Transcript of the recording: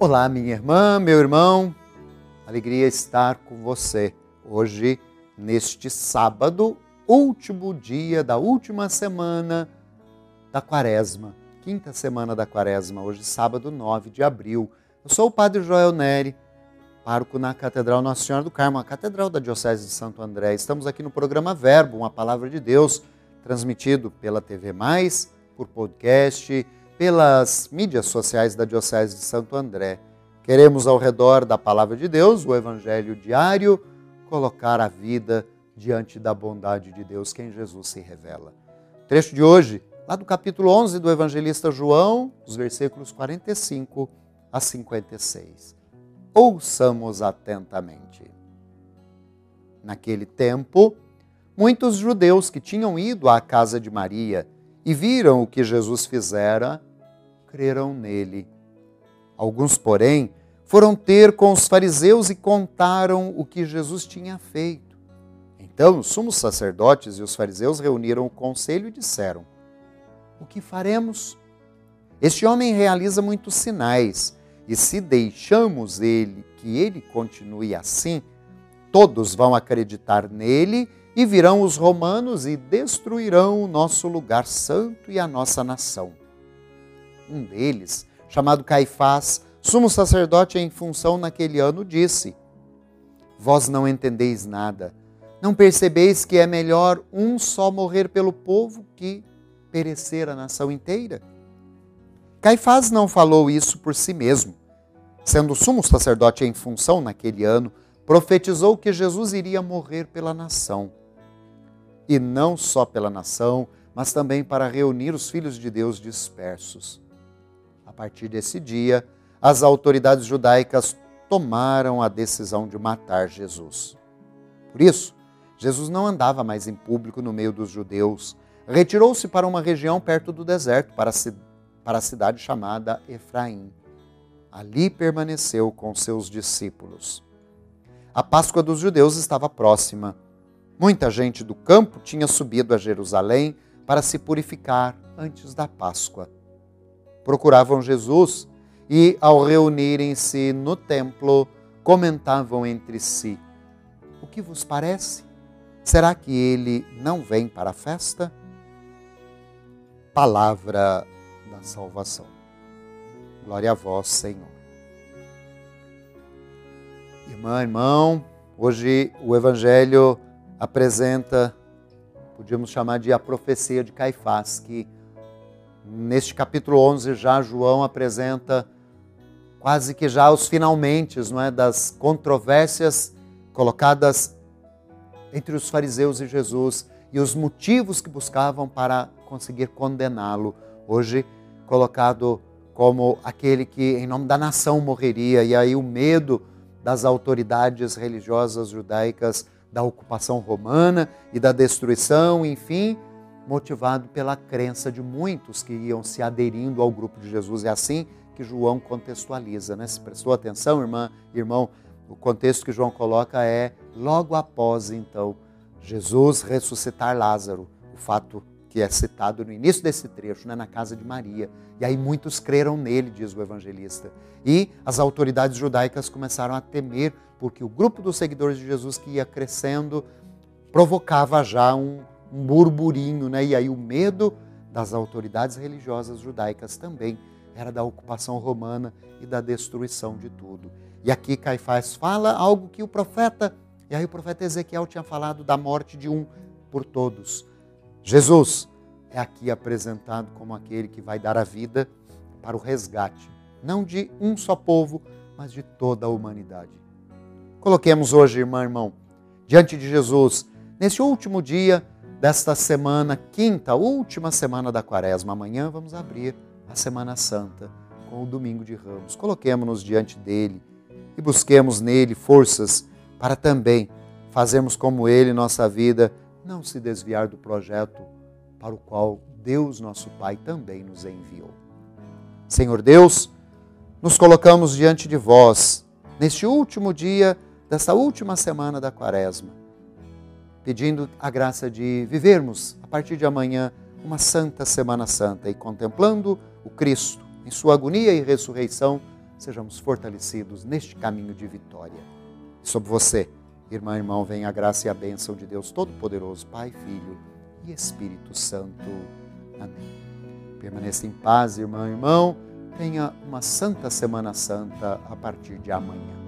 Olá, minha irmã, meu irmão. Alegria estar com você hoje, neste sábado, último dia da última semana da quaresma, quinta semana da quaresma, hoje, sábado 9 de abril. Eu sou o Padre Joel Neri, pároco na Catedral Nossa Senhora do Carmo, a Catedral da Diocese de Santo André. Estamos aqui no programa Verbo, uma palavra de Deus, transmitido pela TV Mais, por podcast pelas mídias sociais da Diocese de Santo André. Queremos, ao redor da palavra de Deus, o Evangelho diário, colocar a vida diante da bondade de Deus, que em Jesus se revela. O trecho de hoje, lá do capítulo 11 do evangelista João, os versículos 45 a 56. Ouçamos atentamente. Naquele tempo, muitos judeus que tinham ido à casa de Maria e viram o que Jesus fizera, creram nele. Alguns, porém, foram ter com os fariseus e contaram o que Jesus tinha feito. Então, os sumos sacerdotes e os fariseus reuniram o conselho e disseram: O que faremos? Este homem realiza muitos sinais, e se deixamos ele que ele continue assim, todos vão acreditar nele e virão os romanos e destruirão o nosso lugar santo e a nossa nação um deles, chamado Caifás, sumo sacerdote em função naquele ano, disse: Vós não entendeis nada. Não percebeis que é melhor um só morrer pelo povo que perecer a nação inteira? Caifás não falou isso por si mesmo. Sendo sumo sacerdote em função naquele ano, profetizou que Jesus iria morrer pela nação. E não só pela nação, mas também para reunir os filhos de Deus dispersos partir desse dia, as autoridades judaicas tomaram a decisão de matar Jesus. Por isso, Jesus não andava mais em público no meio dos judeus. Retirou-se para uma região perto do deserto, para a cidade chamada Efraim. Ali permaneceu com seus discípulos. A Páscoa dos judeus estava próxima. Muita gente do campo tinha subido a Jerusalém para se purificar antes da Páscoa procuravam Jesus e, ao reunirem-se no templo, comentavam entre si: O que vos parece? Será que ele não vem para a festa? Palavra da salvação. Glória a vós, Senhor. Irmã, irmão, hoje o Evangelho apresenta, podíamos chamar de a profecia de Caifás, que Neste capítulo 11 já João apresenta quase que já os finalmente, não é, das controvérsias colocadas entre os fariseus e Jesus e os motivos que buscavam para conseguir condená-lo. Hoje colocado como aquele que em nome da nação morreria e aí o medo das autoridades religiosas judaicas da ocupação romana e da destruição, enfim, motivado pela crença de muitos que iam se aderindo ao grupo de Jesus. É assim que João contextualiza, né? Se prestou atenção, irmã, irmão, o contexto que João coloca é logo após então Jesus ressuscitar Lázaro, o fato que é citado no início desse trecho, né, na casa de Maria. E aí muitos creram nele, diz o evangelista. E as autoridades judaicas começaram a temer, porque o grupo dos seguidores de Jesus que ia crescendo provocava já um, um burburinho, né? E aí o medo das autoridades religiosas judaicas também era da ocupação romana e da destruição de tudo. E aqui Caifás fala algo que o profeta, e aí o profeta Ezequiel tinha falado da morte de um por todos. Jesus é aqui apresentado como aquele que vai dar a vida para o resgate, não de um só povo, mas de toda a humanidade. Coloquemos hoje, irmã, irmão, diante de Jesus, nesse último dia desta semana, quinta, última semana da quaresma. Amanhã vamos abrir a Semana Santa com o Domingo de Ramos. Coloquemos-nos diante dele e busquemos nele forças para também fazermos como ele nossa vida, não se desviar do projeto para o qual Deus, nosso Pai, também nos enviou. Senhor Deus, nos colocamos diante de vós neste último dia desta última semana da quaresma pedindo a graça de vivermos a partir de amanhã uma santa Semana Santa e contemplando o Cristo em sua agonia e ressurreição, sejamos fortalecidos neste caminho de vitória. sobre você, irmã e irmão, vem a graça e a bênção de Deus Todo-Poderoso, Pai, Filho e Espírito Santo. Amém. Permaneça em paz, irmã e irmão. Tenha uma santa Semana Santa a partir de amanhã.